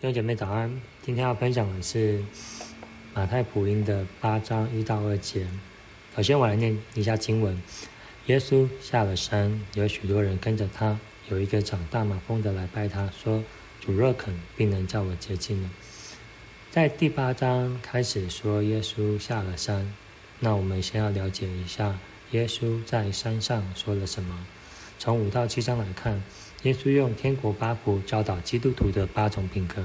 弟兄姐妹早安，今天要分享的是马太福音的八章一到二节。首先，我来念一下经文：耶稣下了山，有许多人跟着他。有一个长大马蜂的来拜他，说：“主若肯，并能叫我洁净了。”在第八章开始说耶稣下了山，那我们先要了解一下耶稣在山上说了什么。从五到七章来看。耶稣用天国八福教导基督徒的八种品格，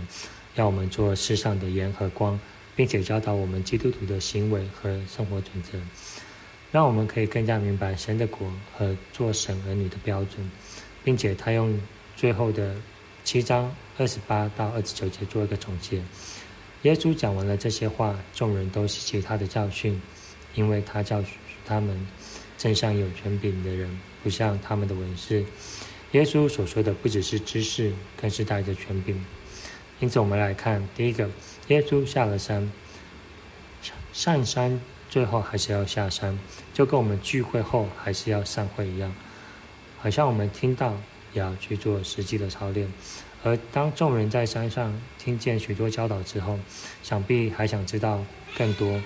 要我们做世上的盐和光，并且教导我们基督徒的行为和生活准则，让我们可以更加明白神的国和做神儿女的标准，并且他用最后的七章二十八到二十九节做一个总结。耶稣讲完了这些话，众人都吸取他的教训，因为他教训他们，正像有权柄的人不像他们的文士。耶稣所说的不只是知识，更是带着权柄。因此，我们来看第一个：耶稣下了山，上山最后还是要下山，就跟我们聚会后还是要散会一样。好像我们听到也要去做实际的操练。而当众人在山上听见许多教导之后，想必还想知道更多，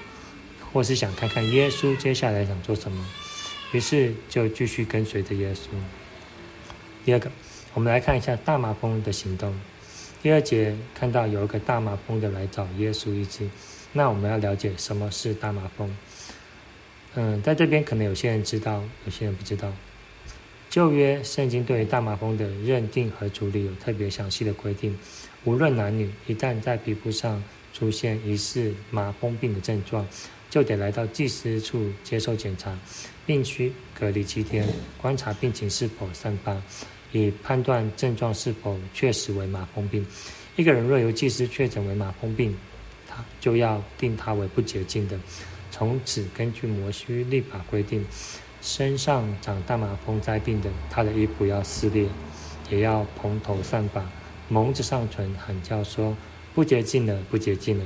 或是想看看耶稣接下来想做什么，于是就继续跟随着耶稣。第二个，我们来看一下大麻风的行动。第二节看到有一个大麻风的来找耶稣医治，那我们要了解什么是大麻风。嗯，在这边可能有些人知道，有些人不知道。旧约圣经对于大麻风的认定和处理有特别详细的规定，无论男女，一旦在皮肤上出现疑似麻风病的症状，就得来到祭司处接受检查，并需隔离七天，观察病情是否散发。以判断症状是否确实为马蜂病。一个人若由祭司确诊为马蜂病，他就要定他为不洁净的。从此，根据摩西立法规定，身上长大麻风灾病的，他的衣服要撕裂，也要蓬头散发，蒙着上唇，喊叫说：“不洁净了，不洁净了！”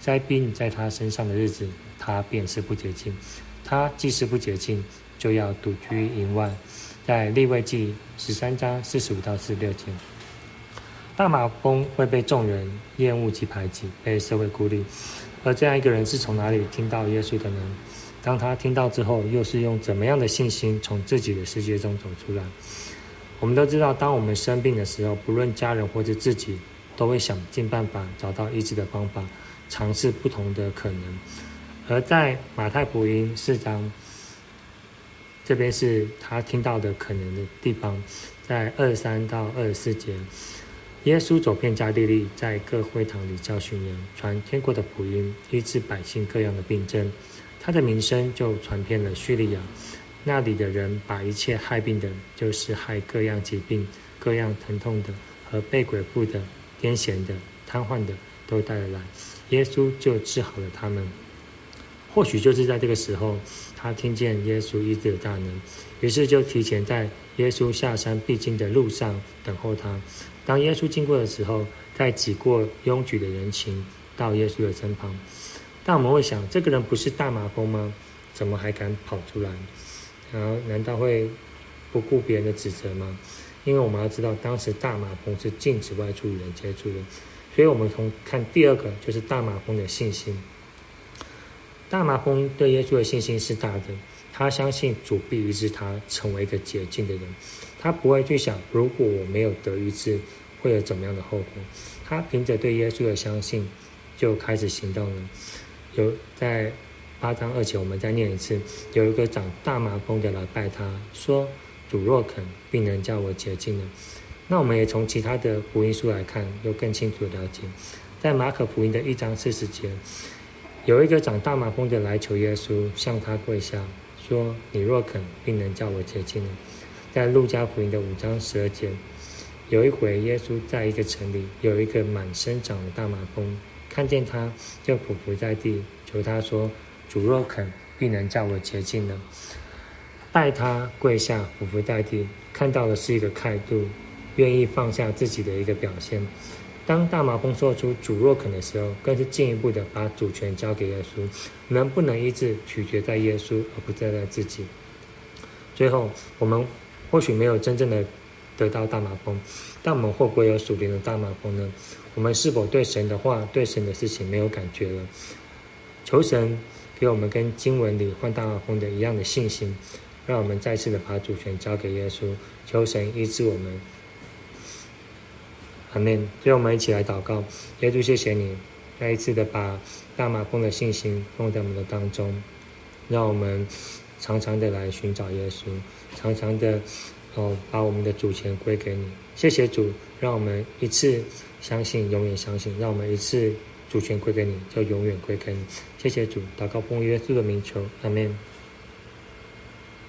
灾病在他身上的日子，他便是不洁净。他既是不洁净，就要独居营外。在立位记十三章四十五到四十六节，大马蜂会被众人厌恶及排挤，被社会孤立。而这样一个人是从哪里听到耶稣的呢？当他听到之后，又是用怎么样的信心从自己的世界中走出来？我们都知道，当我们生病的时候，不论家人或者自己，都会想尽办法找到医治的方法，尝试不同的可能。而在马太福音四章。这边是他听到的可能的地方，在二三到二十四节，耶稣走遍加利利，在各会堂里教训人，传天国的福音，医治百姓各样的病症。他的名声就传遍了叙利亚，那里的人把一切害病的，就是害各样疾病、各样疼痛的和被鬼附的、癫痫的、瘫痪的，都带了来，耶稣就治好了他们。或许就是在这个时候。他听见耶稣医治的大能，于是就提前在耶稣下山必经的路上等候他。当耶稣经过的时候，在挤过拥挤的人群，到耶稣的身旁。但我们会想，这个人不是大麻风吗？怎么还敢跑出来？然后难道会不顾别人的指责吗？因为我们要知道，当时大麻风是禁止外出与人接触的。所以，我们从看第二个，就是大麻风的信心。大麻风对耶稣的信心是大的，他相信主必医治他，成为一个洁净的人。他不会去想，如果我没有得医治，会有怎么样的后果。他凭着对耶稣的相信，就开始行动了。有在八章二节，我们再念一次：有一个长大麻风的来拜他，说：“主若肯，并能叫我洁净了。”那我们也从其他的福音书来看，又更清楚的了解，在马可福音的一章四十节。有一个长大麻风的来求耶稣，向他跪下，说：“你若肯，必能叫我洁净。”在路加福音的五章十二节，有一回耶稣在一个城里，有一个满身长的大麻风，看见他，就匍匐在地，求他说：“主若肯，必能叫我洁净了。”拜他跪下，匍匐在地，看到的是一个态度，愿意放下自己的一个表现。当大麻风说出主若肯的时候，更是进一步的把主权交给耶稣，能不能医治取决在耶稣，而不在在自己。最后，我们或许没有真正的得到大马蜂，但我们会不会有属灵的大马蜂呢？我们是否对神的话、对神的事情没有感觉了？求神给我们跟经文里换大马蜂的一样的信心，让我们再次的把主权交给耶稣，求神医治我们。阿门。最后我们一起来祷告，耶稣，谢谢你再一次的把大马蜂的信心放在我们的当中，让我们常常的来寻找耶稣，常常的哦把我们的主权归给你。谢谢主，让我们一次相信，永远相信；让我们一次主权归给你，就永远归给你。谢谢主，祷告奉耶稣的名求，阿门。